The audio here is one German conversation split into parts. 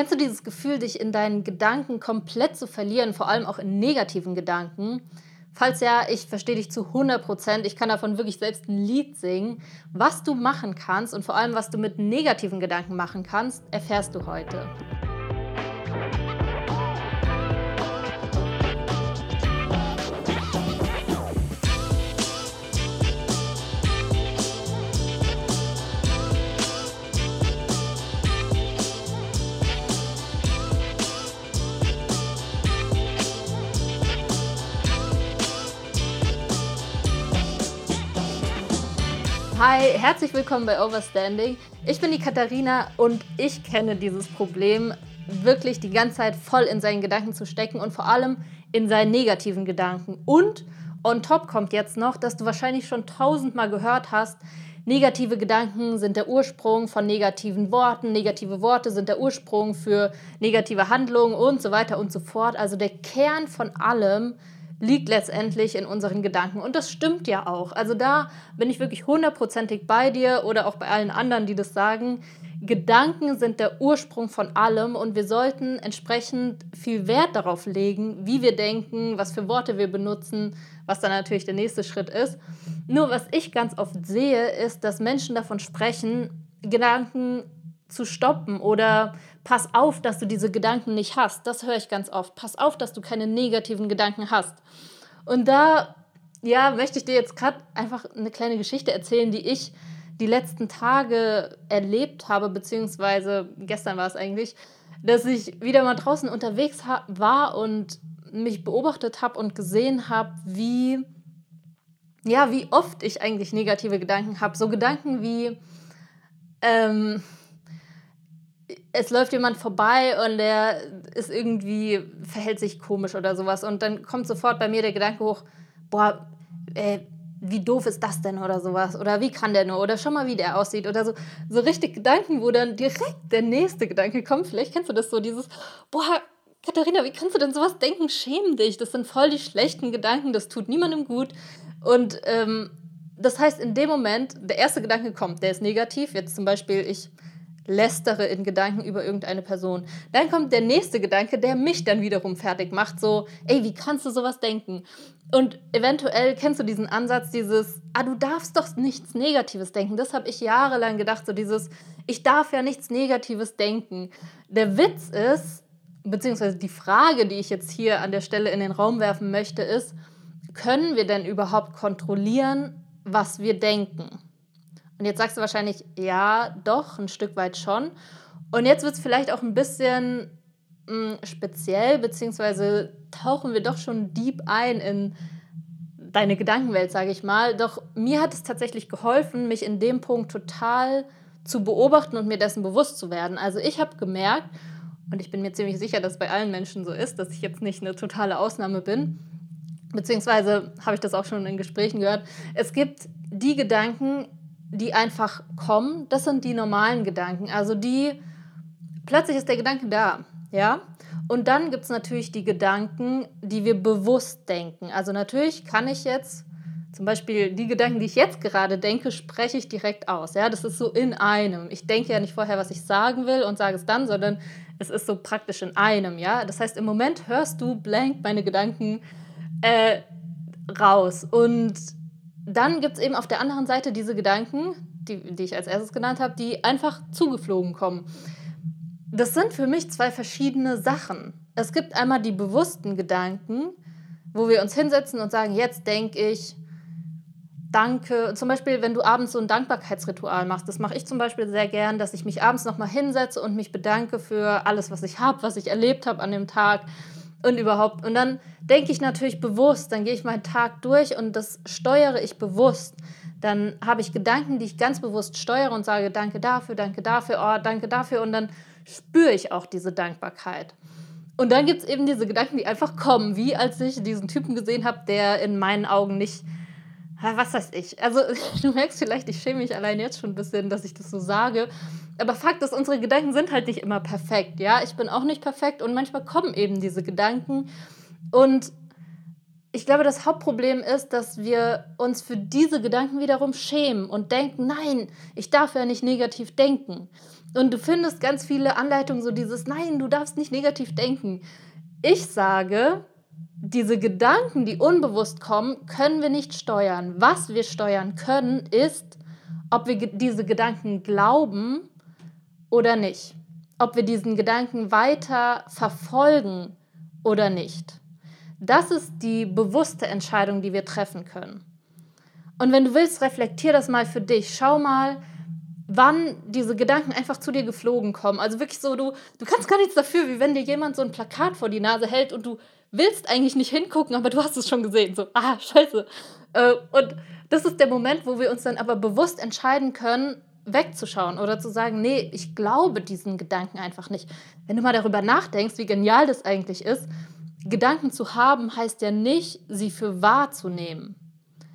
Kennst du dieses Gefühl, dich in deinen Gedanken komplett zu verlieren, vor allem auch in negativen Gedanken? Falls ja, ich verstehe dich zu 100 Prozent. Ich kann davon wirklich selbst ein Lied singen. Was du machen kannst und vor allem, was du mit negativen Gedanken machen kannst, erfährst du heute. Hi, herzlich willkommen bei Overstanding. Ich bin die Katharina und ich kenne dieses Problem, wirklich die ganze Zeit voll in seinen Gedanken zu stecken und vor allem in seinen negativen Gedanken. Und on top kommt jetzt noch, dass du wahrscheinlich schon tausendmal gehört hast, negative Gedanken sind der Ursprung von negativen Worten, negative Worte sind der Ursprung für negative Handlungen und so weiter und so fort. Also der Kern von allem liegt letztendlich in unseren Gedanken. Und das stimmt ja auch. Also da bin ich wirklich hundertprozentig bei dir oder auch bei allen anderen, die das sagen. Gedanken sind der Ursprung von allem und wir sollten entsprechend viel Wert darauf legen, wie wir denken, was für Worte wir benutzen, was dann natürlich der nächste Schritt ist. Nur was ich ganz oft sehe, ist, dass Menschen davon sprechen, Gedanken zu stoppen oder pass auf, dass du diese Gedanken nicht hast. Das höre ich ganz oft. Pass auf, dass du keine negativen Gedanken hast. Und da, ja, möchte ich dir jetzt gerade einfach eine kleine Geschichte erzählen, die ich die letzten Tage erlebt habe, beziehungsweise gestern war es eigentlich, dass ich wieder mal draußen unterwegs war und mich beobachtet habe und gesehen habe, wie, ja, wie oft ich eigentlich negative Gedanken habe. So Gedanken wie, ähm, es läuft jemand vorbei und der ist irgendwie, verhält sich komisch oder sowas. Und dann kommt sofort bei mir der Gedanke hoch, boah, äh, wie doof ist das denn oder sowas? Oder wie kann der nur? Oder schau mal, wie der aussieht. Oder so, so richtig Gedanken, wo dann direkt der nächste Gedanke kommt. Vielleicht kennst du das so, dieses, boah, Katharina, wie kannst du denn sowas denken? Schäm dich. Das sind voll die schlechten Gedanken, das tut niemandem gut. Und ähm, das heißt, in dem Moment, der erste Gedanke kommt, der ist negativ. Jetzt zum Beispiel, ich lästere in Gedanken über irgendeine Person. Dann kommt der nächste Gedanke, der mich dann wiederum fertig macht, so, ey, wie kannst du sowas denken? Und eventuell kennst du diesen Ansatz, dieses, ah, du darfst doch nichts Negatives denken. Das habe ich jahrelang gedacht, so dieses, ich darf ja nichts Negatives denken. Der Witz ist, beziehungsweise die Frage, die ich jetzt hier an der Stelle in den Raum werfen möchte, ist, können wir denn überhaupt kontrollieren, was wir denken? Und jetzt sagst du wahrscheinlich, ja, doch, ein Stück weit schon. Und jetzt wird es vielleicht auch ein bisschen mh, hm, speziell, beziehungsweise tauchen wir doch schon deep ein in deine Gedankenwelt, sage ich mal. Doch mir hat es tatsächlich geholfen, mich in dem Punkt total zu beobachten und mir dessen bewusst zu werden. Also ich habe gemerkt, und ich bin mir ziemlich sicher, dass bei allen Menschen so ist, dass ich jetzt nicht eine totale Ausnahme bin, beziehungsweise habe ich das auch schon in Gesprächen gehört, es gibt die Gedanken, die einfach kommen, das sind die normalen Gedanken. Also die, plötzlich ist der Gedanke da, ja. Und dann gibt es natürlich die Gedanken, die wir bewusst denken. Also natürlich kann ich jetzt zum Beispiel die Gedanken, die ich jetzt gerade denke, spreche ich direkt aus. Ja, das ist so in einem. Ich denke ja nicht vorher, was ich sagen will und sage es dann, sondern es ist so praktisch in einem. Ja, das heißt, im Moment hörst du blank meine Gedanken äh, raus und dann gibt es eben auf der anderen Seite diese Gedanken, die, die ich als erstes genannt habe, die einfach zugeflogen kommen. Das sind für mich zwei verschiedene Sachen. Es gibt einmal die bewussten Gedanken, wo wir uns hinsetzen und sagen, jetzt denke ich, danke. Zum Beispiel, wenn du abends so ein Dankbarkeitsritual machst, das mache ich zum Beispiel sehr gern, dass ich mich abends nochmal hinsetze und mich bedanke für alles, was ich habe, was ich erlebt habe an dem Tag und überhaupt. Und dann denke ich natürlich bewusst, dann gehe ich meinen Tag durch und das steuere ich bewusst. Dann habe ich Gedanken, die ich ganz bewusst steuere und sage, danke dafür, danke dafür, oh, danke dafür. Und dann spüre ich auch diese Dankbarkeit. Und dann gibt es eben diese Gedanken, die einfach kommen, wie als ich diesen Typen gesehen habe, der in meinen Augen nicht, was weiß ich. Also du merkst vielleicht, ich schäme mich allein jetzt schon ein bisschen, dass ich das so sage. Aber Fakt ist, unsere Gedanken sind halt nicht immer perfekt. Ja, ich bin auch nicht perfekt und manchmal kommen eben diese Gedanken und ich glaube, das Hauptproblem ist, dass wir uns für diese Gedanken wiederum schämen und denken, nein, ich darf ja nicht negativ denken. Und du findest ganz viele Anleitungen, so dieses, nein, du darfst nicht negativ denken. Ich sage, diese Gedanken, die unbewusst kommen, können wir nicht steuern. Was wir steuern können, ist, ob wir diese Gedanken glauben oder nicht. Ob wir diesen Gedanken weiter verfolgen oder nicht. Das ist die bewusste Entscheidung, die wir treffen können. Und wenn du willst, reflektier das mal für dich. Schau mal, wann diese Gedanken einfach zu dir geflogen kommen. Also wirklich so, du, du kannst gar nichts dafür, wie wenn dir jemand so ein Plakat vor die Nase hält und du willst eigentlich nicht hingucken, aber du hast es schon gesehen. So, ah, scheiße. Äh, und das ist der Moment, wo wir uns dann aber bewusst entscheiden können, wegzuschauen oder zu sagen, nee, ich glaube diesen Gedanken einfach nicht. Wenn du mal darüber nachdenkst, wie genial das eigentlich ist, Gedanken zu haben, heißt ja nicht, sie für wahr zu nehmen.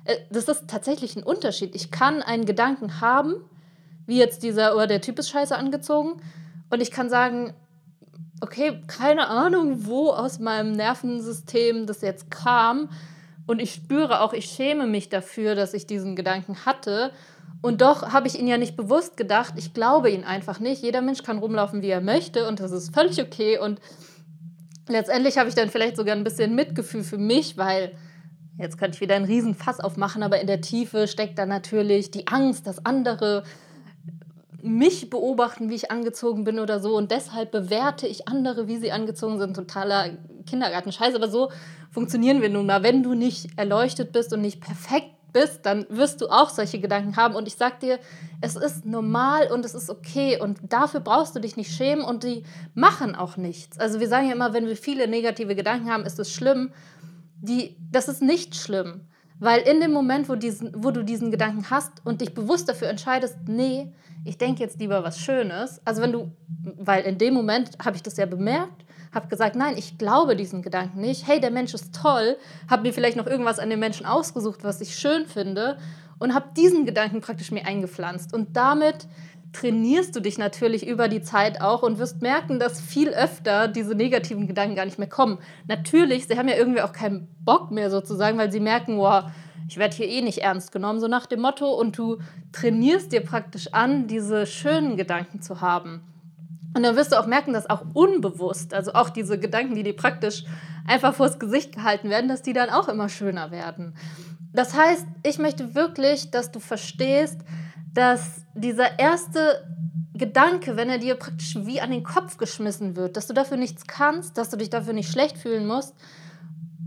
Äh, das ist tatsächlich ein Unterschied. Ich kann einen Gedanken haben, wie jetzt dieser, oder oh, der Typ ist scheiße angezogen, und ich kann sagen, okay, keine Ahnung, wo aus meinem Nervensystem das jetzt kam. Und ich spüre auch, ich schäme mich dafür, dass ich diesen Gedanken hatte. Und doch habe ich ihn ja nicht bewusst gedacht. Ich glaube ihn einfach nicht. Jeder Mensch kann rumlaufen, wie er möchte. Und das ist völlig okay. Und letztendlich habe ich dann vielleicht sogar ein bisschen Mitgefühl für mich, weil jetzt könnte ich wieder einen riesen Fass aufmachen, aber in der Tiefe steckt dann natürlich die Angst, dass andere mich beobachten, wie ich angezogen bin oder so und deshalb bewerte ich andere, wie sie angezogen sind. Totaler Kindergarten-Scheiß, aber so funktionieren wir nun mal. Wenn du nicht erleuchtet bist und nicht perfekt bist, dann wirst du auch solche Gedanken haben. Und ich sag dir, es ist normal und es ist okay. Und dafür brauchst du dich nicht schämen und die machen auch nichts. Also wir sagen ja immer, wenn wir viele negative Gedanken haben, ist es schlimm. Die, das ist nicht schlimm. Weil in dem Moment, wo, diesen, wo du diesen Gedanken hast und dich bewusst dafür entscheidest, nee, ich denke jetzt lieber was Schönes. Also wenn du, weil in dem Moment habe ich das ja bemerkt, habe gesagt, nein, ich glaube diesen Gedanken nicht. Hey, der Mensch ist toll. Habe mir vielleicht noch irgendwas an dem Menschen ausgesucht, was ich schön finde und habe diesen Gedanken praktisch mir eingepflanzt. Und damit trainierst du dich natürlich über die Zeit auch und wirst merken, dass viel öfter diese negativen Gedanken gar nicht mehr kommen. Natürlich, sie haben ja irgendwie auch keinen Bock mehr sozusagen, weil sie merken, wow, ich werde hier eh nicht ernst genommen, so nach dem Motto. Und du trainierst dir praktisch an, diese schönen Gedanken zu haben. Und dann wirst du auch merken, dass auch unbewusst, also auch diese Gedanken, die dir praktisch einfach vors Gesicht gehalten werden, dass die dann auch immer schöner werden. Das heißt, ich möchte wirklich, dass du verstehst, dass dieser erste Gedanke, wenn er dir praktisch wie an den Kopf geschmissen wird, dass du dafür nichts kannst, dass du dich dafür nicht schlecht fühlen musst,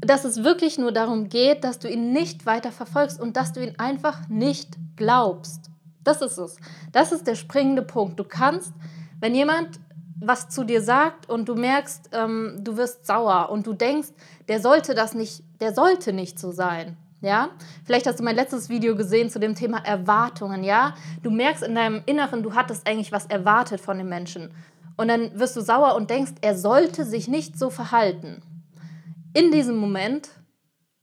dass es wirklich nur darum geht, dass du ihn nicht weiter verfolgst und dass du ihn einfach nicht glaubst. Das ist es. Das ist der springende Punkt. Du kannst wenn jemand was zu dir sagt und du merkst, ähm, du wirst sauer und du denkst, der sollte das nicht, der sollte nicht so sein. Ja, vielleicht hast du mein letztes Video gesehen zu dem Thema Erwartungen. Ja, du merkst in deinem Inneren, du hattest eigentlich was erwartet von dem Menschen. Und dann wirst du sauer und denkst, er sollte sich nicht so verhalten. In diesem Moment,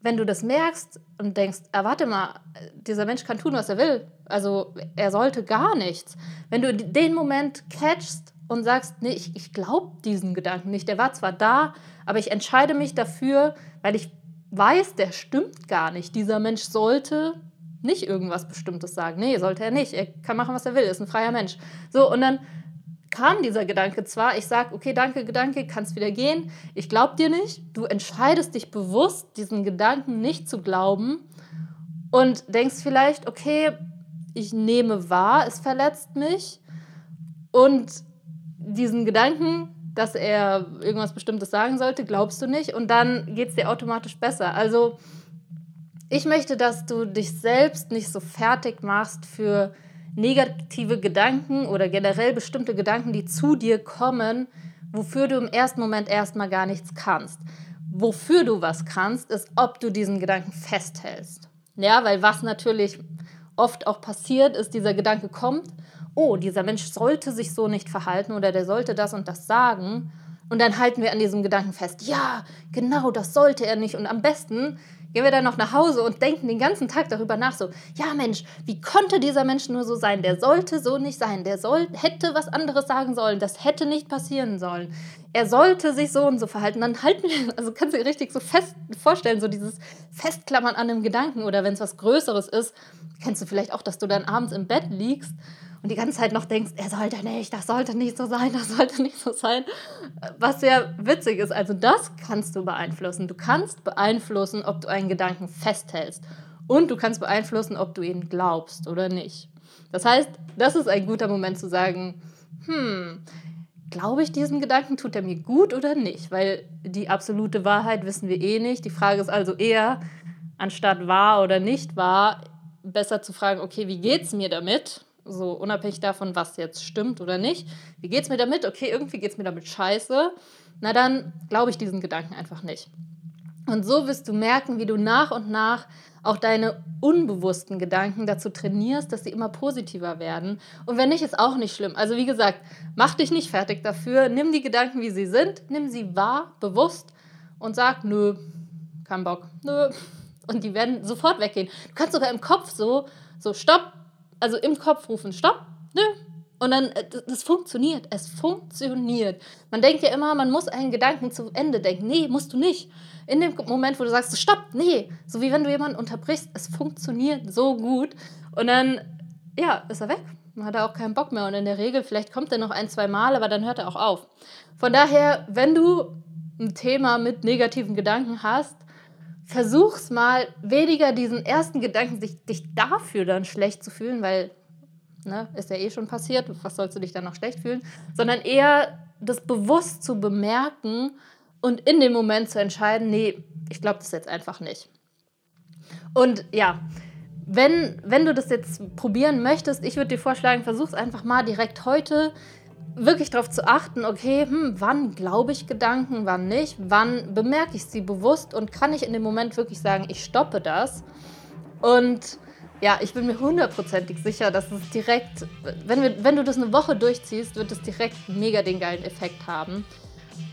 wenn du das merkst und denkst, ah, warte mal, dieser Mensch kann tun, was er will. Also er sollte gar nichts. Wenn du den Moment catchst und sagst, nee, ich, ich glaube diesen Gedanken nicht, der war zwar da, aber ich entscheide mich dafür, weil ich weiß, der stimmt gar nicht. Dieser Mensch sollte nicht irgendwas Bestimmtes sagen. Nee, sollte er nicht. Er kann machen, was er will, ist ein freier Mensch. So, und dann kam dieser Gedanke zwar, ich sage, okay, danke, Gedanke, kannst wieder gehen. Ich glaube dir nicht. Du entscheidest dich bewusst, diesen Gedanken nicht zu glauben und denkst vielleicht, okay, ich nehme wahr, es verletzt mich. Und diesen Gedanken, dass er irgendwas Bestimmtes sagen sollte, glaubst du nicht. Und dann geht es dir automatisch besser. Also ich möchte, dass du dich selbst nicht so fertig machst für negative Gedanken oder generell bestimmte Gedanken, die zu dir kommen, wofür du im ersten Moment erstmal gar nichts kannst. Wofür du was kannst, ist, ob du diesen Gedanken festhältst. Ja, weil was natürlich oft auch passiert, ist, dieser Gedanke kommt, oh, dieser Mensch sollte sich so nicht verhalten oder der sollte das und das sagen. Und dann halten wir an diesem Gedanken fest, ja, genau, das sollte er nicht. Und am besten gehen wir dann noch nach Hause und denken den ganzen Tag darüber nach, so, ja Mensch, wie konnte dieser Mensch nur so sein? Der sollte so nicht sein. Der soll, hätte was anderes sagen sollen. Das hätte nicht passieren sollen. Er sollte sich so und so verhalten. Dann halten wir, also kannst du dir richtig so fest vorstellen, so dieses Festklammern an einem Gedanken oder wenn es was Größeres ist, kennst du vielleicht auch, dass du dann abends im Bett liegst und die ganze Zeit noch denkst, er sollte nicht, das sollte nicht so sein, das sollte nicht so sein. Was sehr witzig ist. Also das kannst du beeinflussen. Du kannst beeinflussen, ob du einen Gedanken festhältst. Und du kannst beeinflussen, ob du ihn glaubst oder nicht. Das heißt, das ist ein guter Moment zu sagen, hm, glaube ich diesen Gedanken, tut er mir gut oder nicht? Weil die absolute Wahrheit wissen wir eh nicht. Die Frage ist also eher, anstatt wahr oder nicht wahr, besser zu fragen, okay, wie geht es mir damit? so unabhängig davon, was jetzt stimmt oder nicht. Wie geht es mir damit? Okay, irgendwie geht es mir damit scheiße. Na dann glaube ich diesen Gedanken einfach nicht. Und so wirst du merken, wie du nach und nach auch deine unbewussten Gedanken dazu trainierst, dass sie immer positiver werden. Und wenn nicht, ist auch nicht schlimm. Also wie gesagt, mach dich nicht fertig dafür. Nimm die Gedanken, wie sie sind. Nimm sie wahr, bewusst und sag, nö, kein Bock, nö. Und die werden sofort weggehen. Du kannst sogar im Kopf so, so, stopp, also im Kopf rufen, stopp, nö. Und dann, äh, das funktioniert. Es funktioniert. Man denkt ja immer, man muss einen Gedanken zu Ende denken. Nee, musst du nicht. In dem Moment, wo du sagst, stopp, nee. So wie wenn du jemanden unterbrichst. Es funktioniert so gut. Und dann, ja, ist er weg. Man hat auch keinen Bock mehr. Und in der Regel, vielleicht kommt er noch ein, zwei Mal, aber dann hört er auch auf. Von daher, wenn du ein Thema mit negativen Gedanken hast, versuch's mal weniger diesen ersten Gedanken, sich, dich dafür dann schlecht zu fühlen, weil, ne, ist ja eh schon passiert, was sollst du dich dann noch schlecht fühlen, sondern eher das bewusst zu bemerken und in dem Moment zu entscheiden, nee, ich glaube das jetzt einfach nicht. Und ja, wenn, wenn du das jetzt probieren möchtest, ich würde dir vorschlagen, versuch's einfach mal direkt heute wirklich darauf zu achten, okay, hm, wann glaube ich Gedanken, wann nicht, wann bemerke ich sie bewusst und kann ich in dem Moment wirklich sagen, ich stoppe das. Und ja, ich bin mir hundertprozentig sicher, dass es direkt, wenn, wir, wenn du das eine Woche durchziehst, wird es direkt mega den geilen Effekt haben.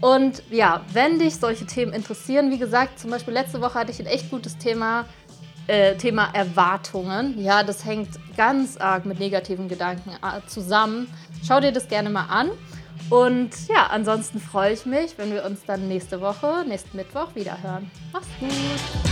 Und ja, wenn dich solche Themen interessieren, wie gesagt, zum Beispiel letzte Woche hatte ich ein echt gutes Thema, äh, Thema Erwartungen. Ja, das hängt ganz arg mit negativen Gedanken äh, zusammen. Schau dir das gerne mal an. Und ja, ansonsten freue ich mich, wenn wir uns dann nächste Woche, nächsten Mittwoch wieder hören. Mach's gut!